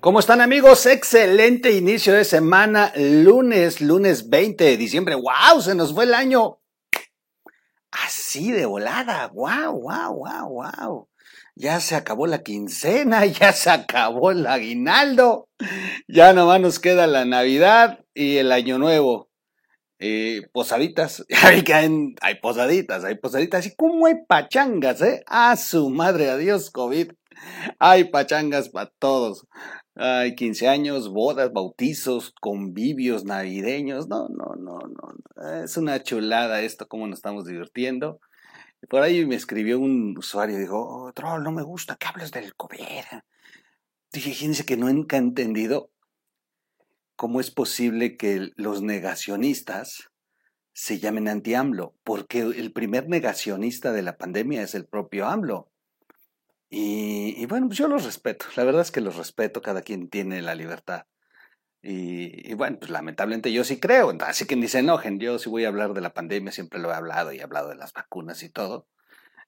¿Cómo están amigos? Excelente inicio de semana, lunes, lunes 20 de diciembre. ¡Wow! Se nos fue el año así de volada. ¡Wow, wow, wow, wow! Ya se acabó la quincena, ya se acabó el aguinaldo, ya nomás nos queda la Navidad y el Año Nuevo. Eh, posaditas, hay, hay posaditas, hay posaditas, y cómo hay pachangas, ¿eh? A su madre, adiós COVID. Hay pachangas para todos. Hay 15 años, bodas, bautizos, convivios navideños. No, no, no, no. Es una chulada esto, cómo nos estamos divirtiendo. Por ahí me escribió un usuario y dijo, oh, troll, no me gusta que hables del COVID. Dije, fíjense que nunca he entendido cómo es posible que los negacionistas se llamen anti-AMLO, porque el primer negacionista de la pandemia es el propio AMLO. Y, bueno, pues yo los respeto, la verdad es que los respeto, cada quien tiene la libertad. Y, bueno, pues lamentablemente yo sí creo, así que ni se enojen, yo sí voy a hablar de la pandemia, siempre lo he hablado y he hablado de las vacunas y todo.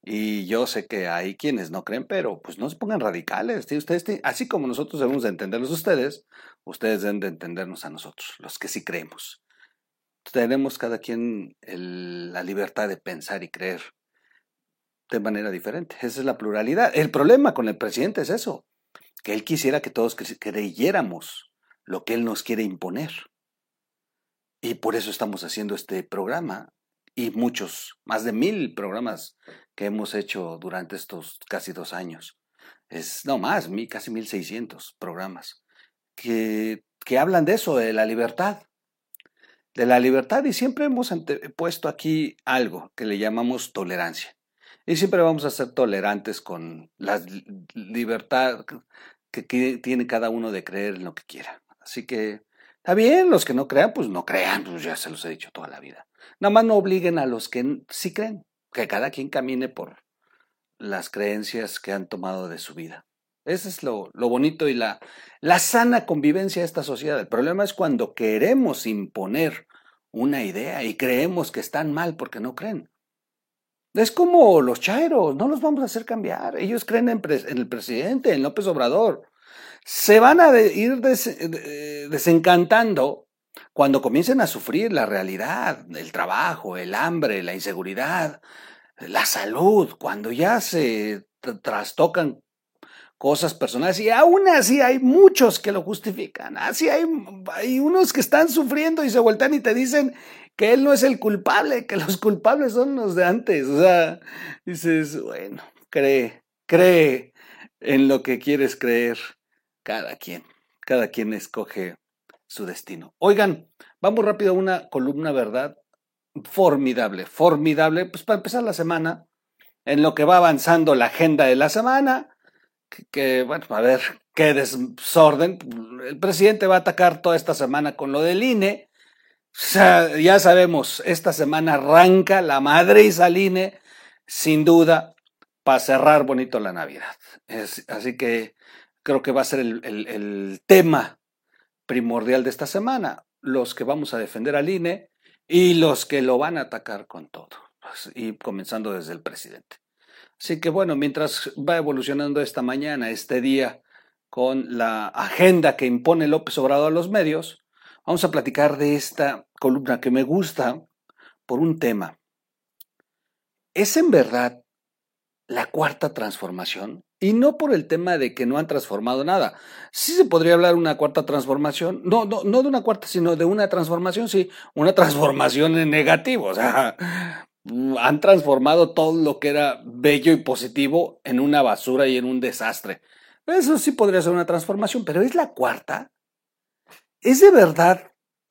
Y yo sé que hay quienes no creen, pero pues no se pongan radicales. Ustedes, así como nosotros debemos de entenderlos ustedes, ustedes deben de entendernos a nosotros, los que sí creemos. Tenemos cada quien la libertad de pensar y creer de manera diferente. Esa es la pluralidad. El problema con el presidente es eso, que él quisiera que todos creyéramos lo que él nos quiere imponer. Y por eso estamos haciendo este programa y muchos, más de mil programas que hemos hecho durante estos casi dos años. Es, no más, casi mil seiscientos programas que, que hablan de eso, de la libertad. De la libertad y siempre hemos puesto aquí algo que le llamamos tolerancia. Y siempre vamos a ser tolerantes con la libertad que, tiene cada uno de creer en lo que quiera. Así que está bien, los que no crean, pues no crean, pues ya se los he dicho toda la vida. Nada más no obliguen a los que sí creen, que cada quien camine por las creencias que han tomado de su vida. Ese es lo, lo, bonito y la, la sana convivencia de esta sociedad. El problema es cuando queremos imponer una idea y creemos que están mal porque no creen. Es como los chairos, no los vamos a hacer cambiar. Ellos creen en, el presidente, en López Obrador. Se van a ir desencantando cuando comiencen a sufrir la realidad, el trabajo, el hambre, la inseguridad, la salud, cuando ya se trastocan cosas personales. Y aún así hay muchos que lo justifican. Así hay, hay unos que están sufriendo y se vueltan y te dicen que él no es el culpable, que los culpables son los de antes. O sea, dices, bueno, cree, cree en lo que quieres creer. Cada quien, cada quien escoge su destino. Oigan, vamos rápido a una columna, ¿verdad? Formidable, formidable, pues para empezar la semana, en lo que va avanzando la agenda de la semana, que, bueno, a ver, qué desorden. El presidente va a atacar toda esta semana con lo del INE ya sabemos, esta semana arranca la madre y Saline, sin duda, para cerrar bonito la Navidad. así que creo que va a ser el, tema primordial de esta semana. Los que vamos a defender al INE y los que lo van a atacar con todo. Pues, y comenzando desde el presidente. Así que bueno, mientras va evolucionando esta mañana, este día, con la agenda que impone López Obrador a los medios, Vamos a platicar de esta columna que me gusta por un tema. ¿Es en verdad la cuarta transformación? Y no por el tema de que no han transformado nada. Sí se podría hablar de una cuarta transformación, no, no, no de una cuarta, sino de una transformación, sí, una transformación en negativo. O sea, han transformado todo lo que era bello y positivo en una basura y en un desastre. Eso sí podría ser una transformación, pero ¿es la cuarta? ¿Es de verdad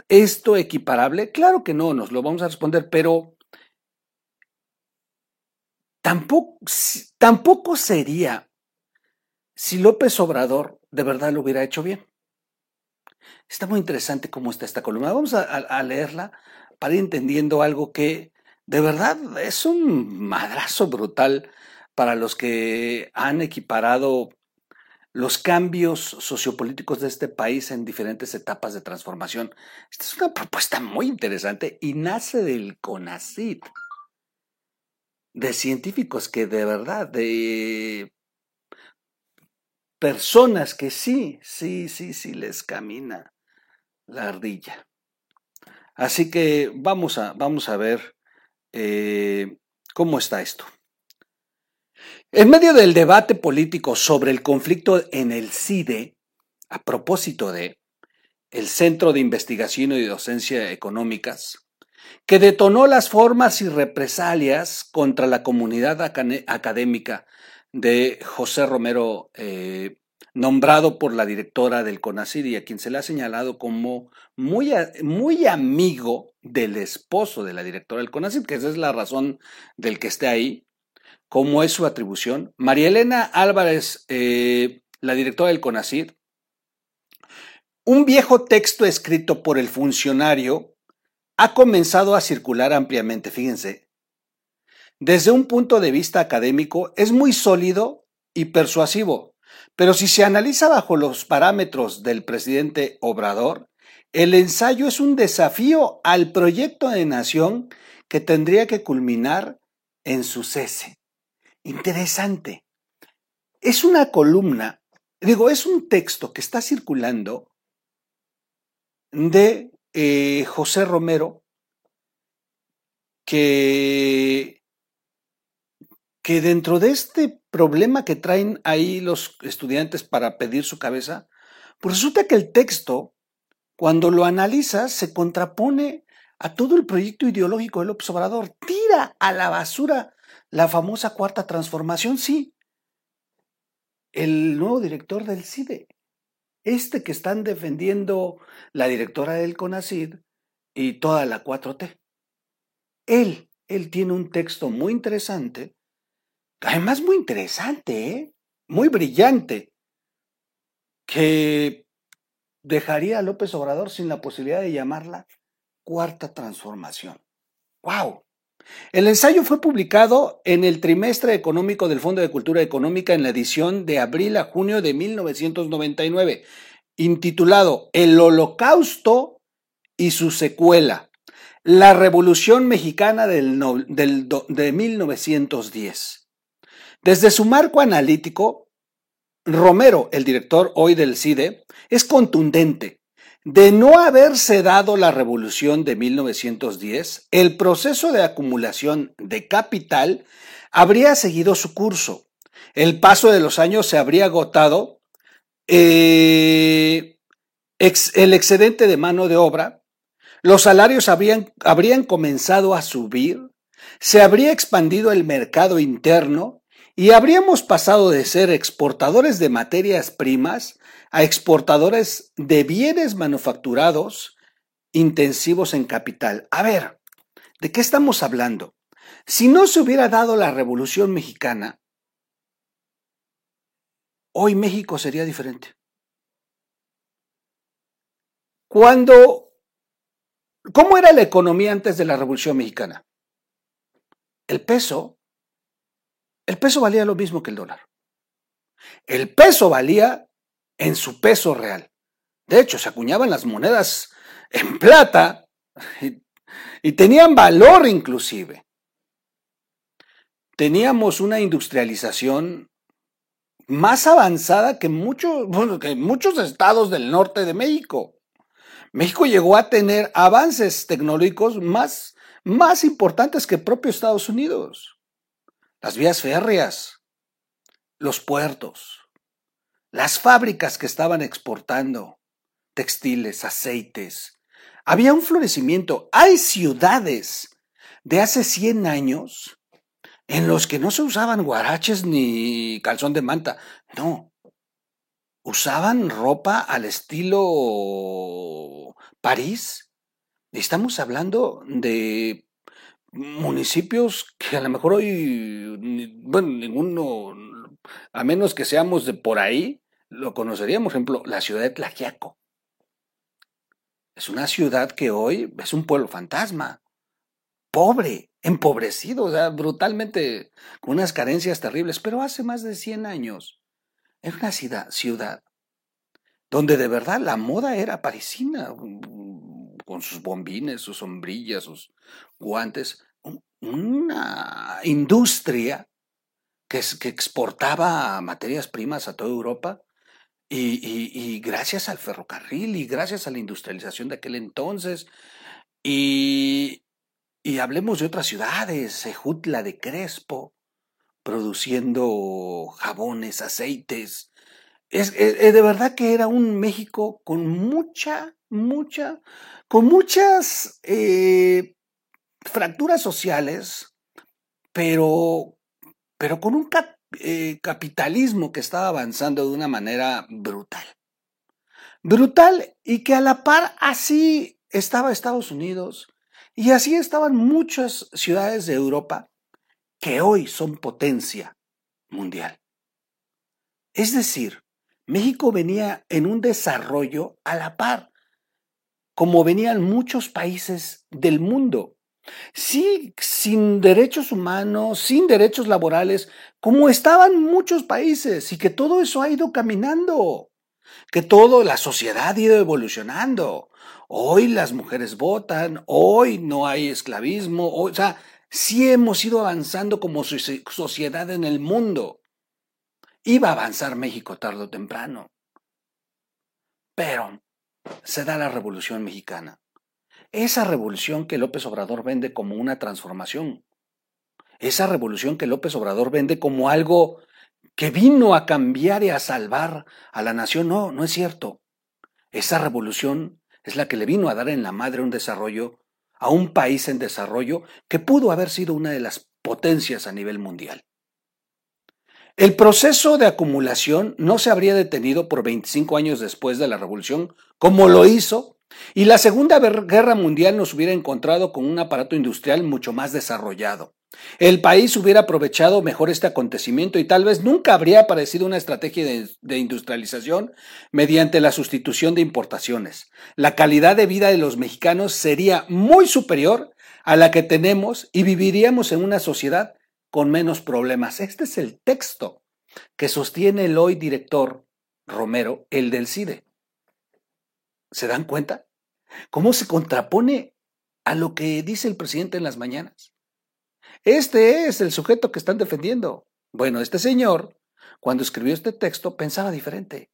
esto equiparable? Claro que no, nos lo vamos a responder, pero tampoco, tampoco sería si López Obrador de verdad lo hubiera hecho bien. Está muy interesante cómo está esta columna. Vamos a, a leerla para ir entendiendo algo que de verdad es un madrazo brutal para los que han equiparado los cambios sociopolíticos de este país en diferentes etapas de transformación. Esta es una propuesta muy interesante y nace del CONACIT, de científicos que de verdad, de personas que sí, sí, sí, sí les camina la ardilla. Así que vamos a, vamos a ver eh, cómo está esto. En medio del debate político sobre el conflicto en el CIDE, a propósito de el Centro de Investigación y Docencia Económicas, que detonó las formas y represalias contra la comunidad académica de José Romero, eh, nombrado por la directora del CONACID y a quien se le ha señalado como muy, muy amigo del esposo de la directora del CONACID, que esa es la razón del que esté ahí, como es su atribución. María Elena Álvarez, eh, la directora del CONACID, un viejo texto escrito por el funcionario ha comenzado a circular ampliamente, fíjense. Desde un punto de vista académico es muy sólido y persuasivo, pero si se analiza bajo los parámetros del presidente Obrador, el ensayo es un desafío al proyecto de nación que tendría que culminar en su cese. Interesante. Es una columna, digo, es un texto que está circulando de eh, José Romero, que, que dentro de este problema que traen ahí los estudiantes para pedir su cabeza, pues resulta que el texto, cuando lo analizas, se contrapone a todo el proyecto ideológico del observador, tira a la basura la famosa cuarta transformación, sí. El nuevo director del CIDE este que están defendiendo la directora del CONACID y toda la 4T. Él, él tiene un texto muy interesante, además muy interesante, ¿eh? muy brillante, que dejaría a López Obrador sin la posibilidad de llamarla cuarta transformación. ¡Wow! El ensayo fue publicado en el trimestre económico del Fondo de Cultura Económica en la edición de abril a junio de 1999, intitulado El Holocausto y su secuela, la Revolución Mexicana de 1910. Desde su marco analítico, Romero, el director hoy del CIDE, es contundente de no haberse dado la revolución de 1910, el proceso de acumulación de capital habría seguido su curso. El paso de los años se habría agotado, eh, el excedente de mano de obra, los salarios habrían, habrían comenzado a subir, se habría expandido el mercado interno y habríamos pasado de ser exportadores de materias primas a exportadores de bienes manufacturados intensivos en capital. A ver, ¿de qué estamos hablando? Si no se hubiera dado la Revolución Mexicana, hoy México sería diferente. Cuando, ¿cómo era la economía antes de la Revolución Mexicana? El peso el peso valía lo mismo que el dólar. El peso valía en su peso real. De hecho, se acuñaban las monedas en plata y, tenían valor inclusive. Teníamos una industrialización más avanzada que muchos, que muchos estados del norte de México. México llegó a tener avances tecnológicos más, más importantes que el propio Estados Unidos las vías férreas, los puertos, las fábricas que estaban exportando textiles, aceites. Había un florecimiento. Hay ciudades de hace 100 años en los que no se usaban guaraches ni calzón de manta. No. Usaban ropa al estilo París. Estamos hablando de municipios que a lo mejor hoy, bueno, ninguno, a menos que seamos de por ahí, lo conoceríamos. Por ejemplo, la ciudad de Tlaxiaco. Es una ciudad que hoy es un pueblo fantasma, pobre, empobrecido, brutalmente, con unas carencias terribles, pero hace más de 100 años era una ciudad, ciudad donde de verdad la moda era parisina, con sus bombines, sus sombrillas, sus guantes, una industria que, exportaba materias primas a toda Europa y, gracias al ferrocarril y gracias a la industrialización de aquel entonces. Y, hablemos de otras ciudades, Sejutla de Crespo, produciendo jabones, aceites. Es, de verdad que era un México con mucha, mucha, con muchas eh, fracturas sociales, pero, pero con un eh, capitalismo que estaba avanzando de una manera brutal. Brutal y que a la par así estaba Estados Unidos y así estaban muchas ciudades de Europa que hoy son potencia mundial. Es decir, México venía en un desarrollo a la par, como venían muchos países del mundo. Sí, sin derechos humanos, sin derechos laborales, como estaban muchos países, y que todo eso ha ido caminando, que toda la sociedad ha ido evolucionando. Hoy las mujeres votan, hoy no hay esclavismo, o sea, sí hemos ido avanzando como sociedad en el mundo. Iba a avanzar México tarde o temprano. Pero se da la Revolución Mexicana. Esa revolución que López Obrador vende como una transformación. Esa revolución que López Obrador vende como algo que vino a cambiar y a salvar a la nación. No, no es cierto. Esa revolución es la que le vino a dar en la madre un desarrollo a un país en desarrollo que pudo haber sido una de las potencias a nivel mundial. El proceso de acumulación no se habría detenido por 25 años después de la revolución, como lo hizo y la Segunda Guerra Mundial nos hubiera encontrado con un aparato industrial mucho más desarrollado. El país hubiera aprovechado mejor este acontecimiento y tal vez nunca habría aparecido una estrategia de, industrialización mediante la sustitución de importaciones. La calidad de vida de los mexicanos sería muy superior a la que tenemos y viviríamos en una sociedad con menos problemas. Este es el texto que sostiene el hoy director Romero, el del CIDE. ¿Se dan cuenta? ¿Cómo se contrapone a lo que dice el presidente en las mañanas? Este es el sujeto que están defendiendo. Bueno, este señor, cuando escribió este texto, pensaba diferente.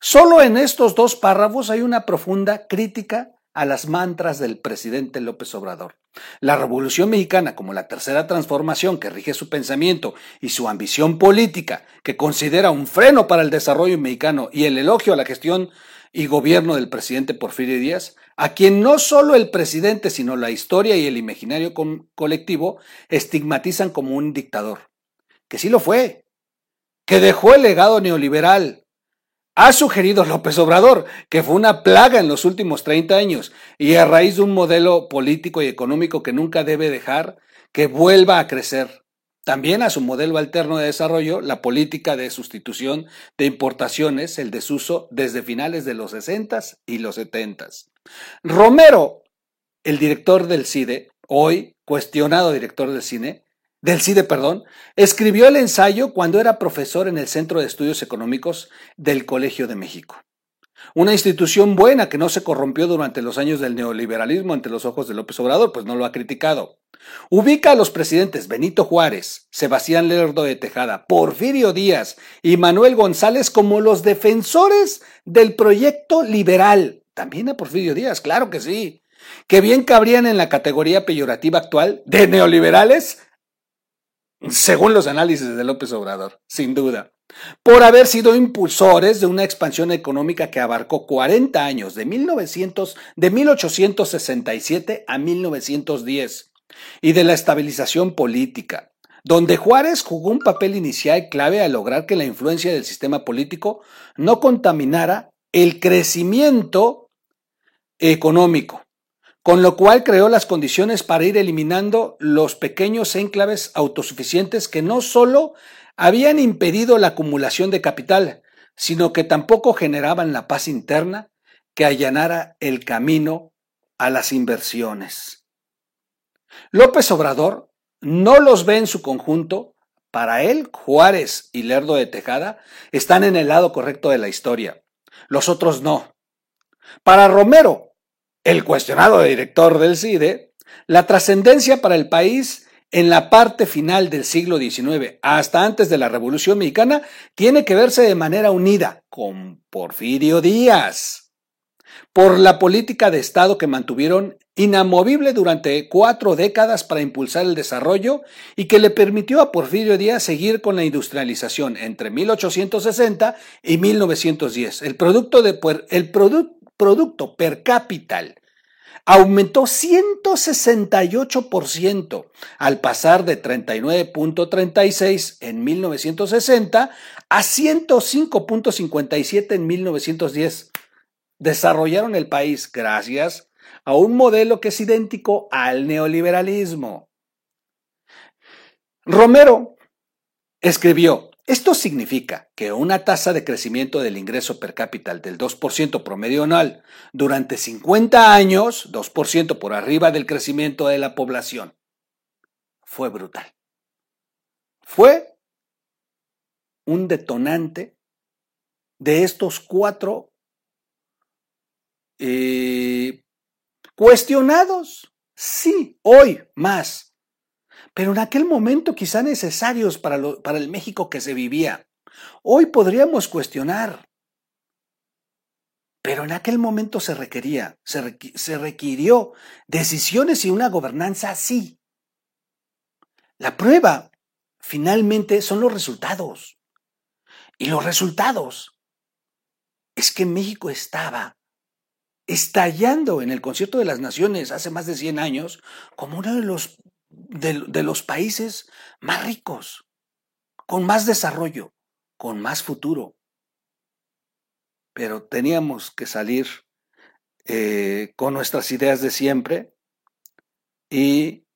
Solo en estos dos párrafos hay una profunda crítica a las mantras del presidente López Obrador. La Revolución Mexicana, como la tercera transformación que rige su pensamiento y su ambición política, que considera un freno para el desarrollo mexicano y el elogio a la gestión y gobierno del presidente Porfirio Díaz, a quien no solo el presidente, sino la historia y el imaginario colectivo estigmatizan como un dictador, que sí lo fue, que dejó el legado neoliberal, ha sugerido López Obrador, que fue una plaga en los últimos 30 años y a raíz de un modelo político y económico que nunca debe dejar que vuelva a crecer. También a su modelo alterno de desarrollo, la política de sustitución de importaciones, el desuso desde finales de los 60 y los 70. Romero, el director del CIDE, hoy cuestionado director del cine, del CIDE, perdón, escribió el ensayo cuando era profesor en el Centro de Estudios Económicos del Colegio de México. Una institución buena que no se corrompió durante los años del neoliberalismo ante los ojos de López Obrador, pues no lo ha criticado. Ubica a los presidentes Benito Juárez, Sebastián Lerdo de Tejada, Porfirio Díaz y Manuel González como los defensores del proyecto liberal. También a Porfirio Díaz, claro que sí. Que bien cabrían en la categoría peyorativa actual de neoliberales según los análisis de López Obrador, sin duda, por haber sido impulsores de una expansión económica que abarcó 40 años, de, 1900, de 1867 a 1910, y de la estabilización política, donde Juárez jugó un papel inicial clave a lograr que la influencia del sistema político no contaminara el crecimiento económico con lo cual creó las condiciones para ir eliminando los pequeños enclaves autosuficientes que no solo habían impedido la acumulación de capital, sino que tampoco generaban la paz interna que allanara el camino a las inversiones. López Obrador no los ve en su conjunto. Para él, Juárez y Lerdo de Tejada están en el lado correcto de la historia. Los otros no. Para Romero, el cuestionado director del CIDE, la trascendencia para el país en la parte final del siglo XIX hasta antes de la Revolución Mexicana tiene que verse de manera unida con Porfirio Díaz por la política de Estado que mantuvieron inamovible durante cuatro décadas para impulsar el desarrollo y que le permitió a Porfirio Díaz seguir con la industrialización entre 1860 y 1910. El producto, de, el producto per cápita aumentó 168% al pasar de 39.36 en 1960 a 105.57 en 1910. Desarrollaron el país gracias a un modelo que es idéntico al neoliberalismo. Romero escribió, esto significa que una tasa de crecimiento del ingreso per cápita del 2% promedio anual durante 50 años, 2% por arriba del crecimiento de la población, fue brutal. Fue un detonante de estos cuatro eh, cuestionados, sí, hoy más, pero en aquel momento quizá necesarios para, para el México que se vivía. Hoy podríamos cuestionar, pero en aquel momento se requería, se, se requirió decisiones y una gobernanza así. La prueba, finalmente, son los resultados. Y los resultados es que México estaba estallando en el concierto de las naciones hace más de 100 años como uno de los de, los países más ricos, con más desarrollo, con más futuro. Pero teníamos que salir eh, con nuestras ideas de siempre y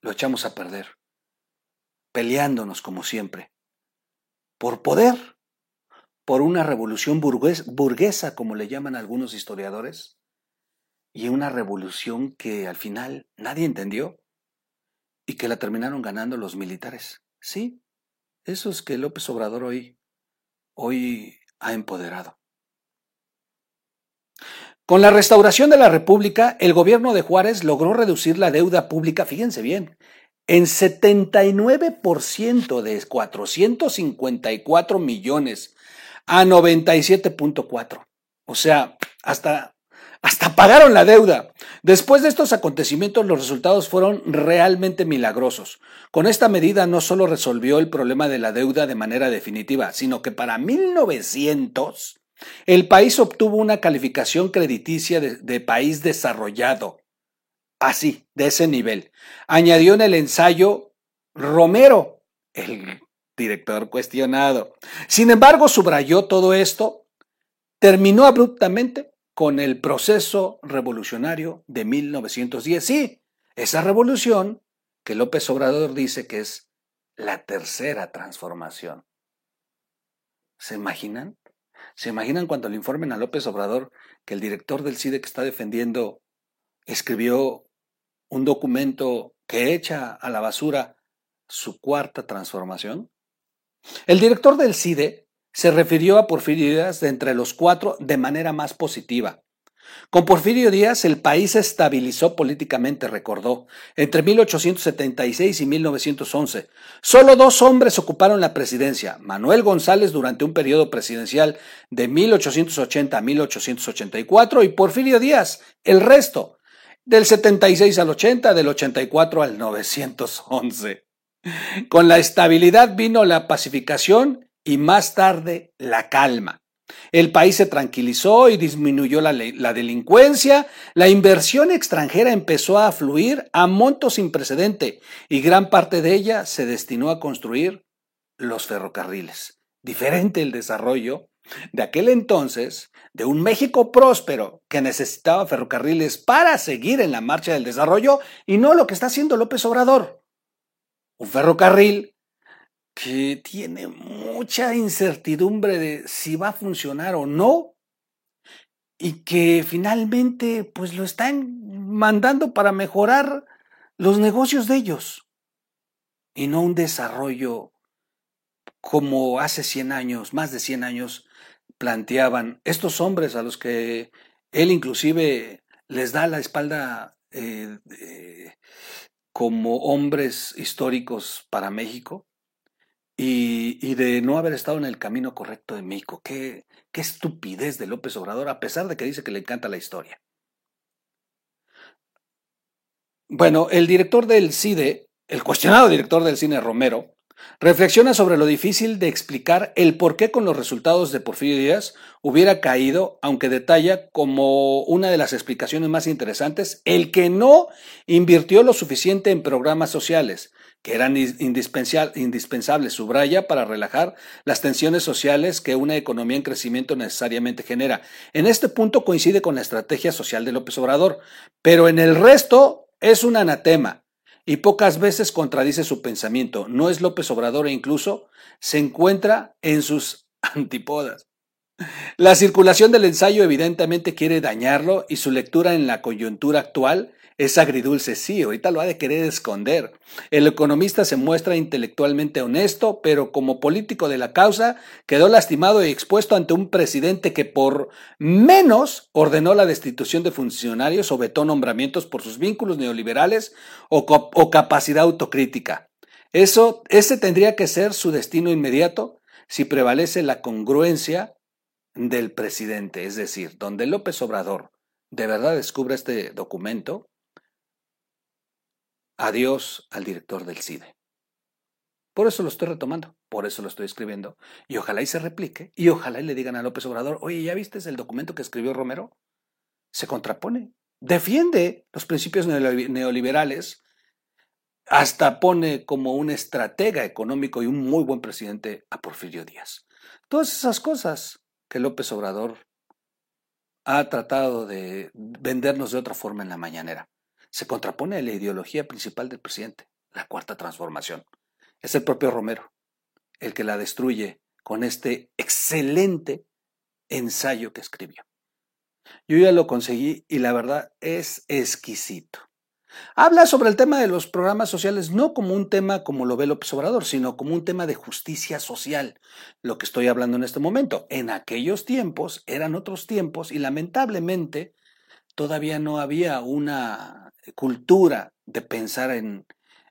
lo echamos a perder, peleándonos como siempre, por poder, por una revolución burguesa, como le llaman algunos historiadores, y una revolución que al final nadie entendió y que la terminaron ganando los militares. Sí, esos que López Obrador hoy, hoy ha empoderado. Con la restauración de la República, el gobierno de Juárez logró reducir la deuda pública, fíjense bien, en 79% de 454 millones a 97.4. O sea, hasta hasta pagaron la deuda. Después de estos acontecimientos, los resultados fueron realmente milagrosos. Con esta medida no solo resolvió el problema de la deuda de manera definitiva, sino que para 1900 el país obtuvo una calificación crediticia de, de país desarrollado. Así, de ese nivel. Añadió en el ensayo Romero, el director cuestionado. Sin embargo, subrayó todo esto, terminó abruptamente con el proceso revolucionario de 1910. Sí, esa revolución que López Obrador dice que es la tercera transformación. ¿Se imaginan? ¿Se imaginan cuando le informen a López Obrador que el director del CIDE que está defendiendo escribió un documento que echa a la basura su cuarta transformación? El director del CIDE se refirió a Porfirio Díaz de entre los cuatro de manera más positiva. Con Porfirio Díaz el país se estabilizó políticamente, recordó, entre 1876 y 1911. Solo dos hombres ocuparon la presidencia, Manuel González durante un periodo presidencial de 1880 a 1884 y Porfirio Díaz, el resto, del 76 al 80, del 84 al 911. Con la estabilidad vino la pacificación y más tarde la calma. El país se tranquilizó y disminuyó la, delincuencia, la inversión extranjera empezó a fluir a montos sin precedente y gran parte de ella se destinó a construir los ferrocarriles. Diferente el desarrollo de aquel entonces de un México próspero que necesitaba ferrocarriles para seguir en la marcha del desarrollo y no lo que está haciendo López Obrador. Un ferrocarril que tiene mucha incertidumbre de si va a funcionar o no y que finalmente pues lo están mandando para mejorar los negocios de ellos y no un desarrollo como hace 100 años, más de 100 años, planteaban estos hombres a los que él inclusive les da la espalda eh, como hombres históricos para México y, de no haber estado en el camino correcto de México. Qué, qué estupidez de López Obrador, a pesar de que dice que le encanta la historia. Bueno, el director del CIDE, el cuestionado director del cine Romero, reflexiona sobre lo difícil de explicar el por qué con los resultados de Porfirio Díaz hubiera caído, aunque detalla como una de las explicaciones más interesantes el que no invirtió lo suficiente en programas sociales, que eran indispensables, subraya, para relajar las tensiones sociales que una economía en crecimiento necesariamente genera. En este punto coincide con la estrategia social de López Obrador, pero en el resto es un anatema y pocas veces contradice su pensamiento. No es López Obrador e incluso se encuentra en sus antipodas. La circulación del ensayo evidentemente quiere dañarlo y su lectura en la coyuntura actual es agridulce, sí, ahorita lo ha de querer esconder. El economista se muestra intelectualmente honesto, pero como político de la causa quedó lastimado y expuesto ante un presidente que por menos ordenó la destitución de funcionarios o vetó nombramientos por sus vínculos neoliberales o, capacidad autocrítica. Eso, ese tendría que ser su destino inmediato si prevalece la congruencia del presidente, es decir, donde López Obrador de verdad descubra este documento, adiós al director del CIDE. Por eso lo estoy retomando, por eso lo estoy escribiendo. Y ojalá y se replique, y ojalá y le digan a López Obrador, oye, ¿ya viste el documento que escribió Romero? Se contrapone, defiende los principios neoliberales, hasta pone como un estratega económico y un muy buen presidente a Porfirio Díaz. Todas esas cosas que López Obrador ha tratado de vendernos de otra forma en la mañanera se contrapone a la ideología principal del presidente, la cuarta transformación. Es el propio Romero el que la destruye con este excelente ensayo que escribió. Yo ya lo conseguí y la verdad es exquisito. Habla sobre el tema de los programas sociales no como un tema como lo ve López Obrador, sino como un tema de justicia social, lo que estoy hablando en este momento. En aquellos tiempos eran otros tiempos y lamentablemente todavía no había una cultura de pensar en,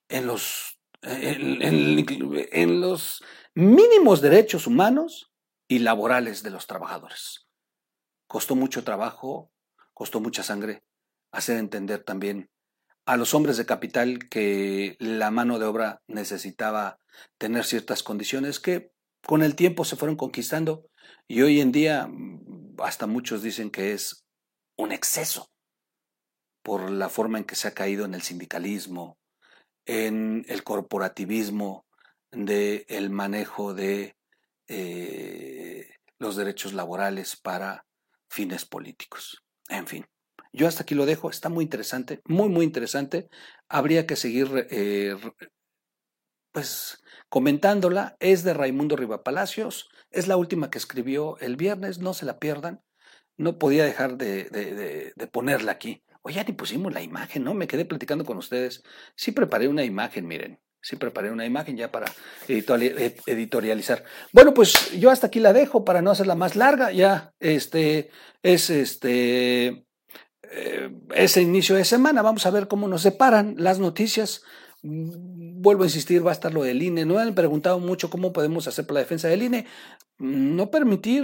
en los, en, los mínimos derechos humanos y laborales de los trabajadores. Costó mucho trabajo, costó mucha sangre hacer entender también a los hombres de capital que la mano de obra necesitaba tener ciertas condiciones que con el tiempo se fueron conquistando y hoy en día hasta muchos dicen que es un exceso por la forma en que se ha caído en el sindicalismo, en el corporativismo del el manejo de eh, los derechos laborales para fines políticos. En fin, yo hasta aquí lo dejo, está muy interesante, muy, muy interesante. Habría que seguir eh, pues comentándola. Es de Raimundo Rivapalacios, es la última que escribió el viernes, no se la pierdan. No podía dejar de ponerla aquí. Oye, ya ni pusimos la imagen, ¿no? Me quedé platicando con ustedes. Sí preparé una imagen, miren. Sí preparé una imagen ya para editorializar. Bueno, pues yo hasta aquí la dejo para no hacerla más larga. Ya este es este eh, ese inicio de semana. Vamos a ver cómo nos separan las noticias. Vuelvo a insistir, va a estar lo del INE. No han preguntado mucho cómo podemos hacer para la defensa del INE. No permitir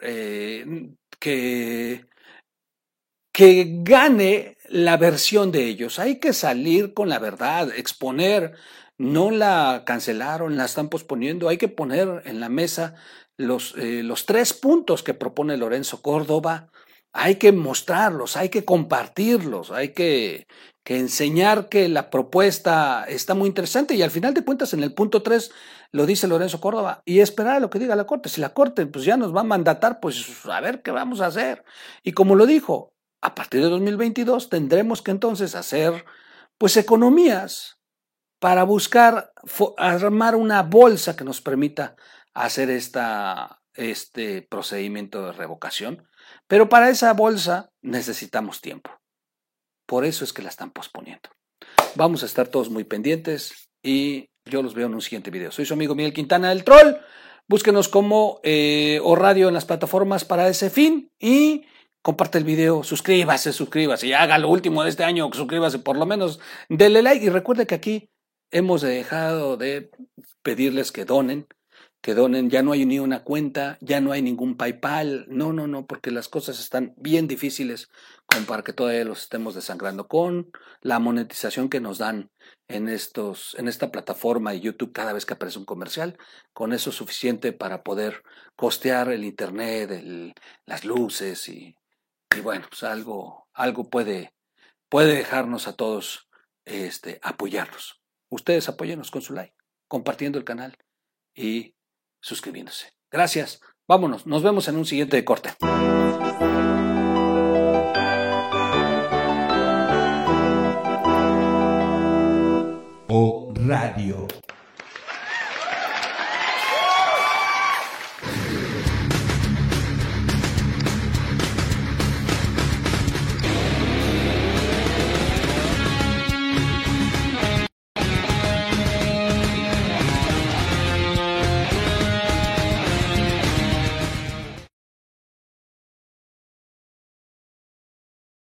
eh, que que gane la versión de ellos. Hay que salir con la verdad, exponer. No la cancelaron, la están posponiendo. Hay que poner en la mesa los, eh, los tres puntos que propone Lorenzo Córdoba. Hay que mostrarlos, hay que compartirlos, hay que, que enseñar que la propuesta está muy interesante y al final de cuentas en el punto tres lo dice Lorenzo Córdoba y esperar a lo que diga la Corte. Si la Corte pues ya nos va a mandatar, pues a ver qué vamos a hacer. Y como lo dijo, a partir de 2022 tendremos que entonces hacer pues economías para buscar armar una bolsa que nos permita hacer esta, este procedimiento de revocación. Pero para esa bolsa necesitamos tiempo. Por eso es que la están posponiendo. Vamos a estar todos muy pendientes y yo los veo en un siguiente video. Soy su amigo Miguel Quintana del Troll. Búsquenos como eh, o radio en las plataformas para ese fin y comparte el video, suscríbase, suscríbase, y haga lo último de este año, suscríbase por lo menos, denle like y recuerde que aquí hemos dejado de pedirles que donen, que donen, ya no hay ni una cuenta, ya no hay ningún PayPal, no, no, no, porque las cosas están bien difíciles como para que todavía los estemos desangrando con la monetización que nos dan en estos, en esta plataforma de YouTube cada vez que aparece un comercial, con eso es suficiente para poder costear el internet, las luces y, y bueno, pues algo, algo puede, puede dejarnos a todos este, apoyarlos. Ustedes apóyenos con su like, compartiendo el canal y suscribiéndose. Gracias. Vámonos. Nos vemos en un siguiente corte. O Radio.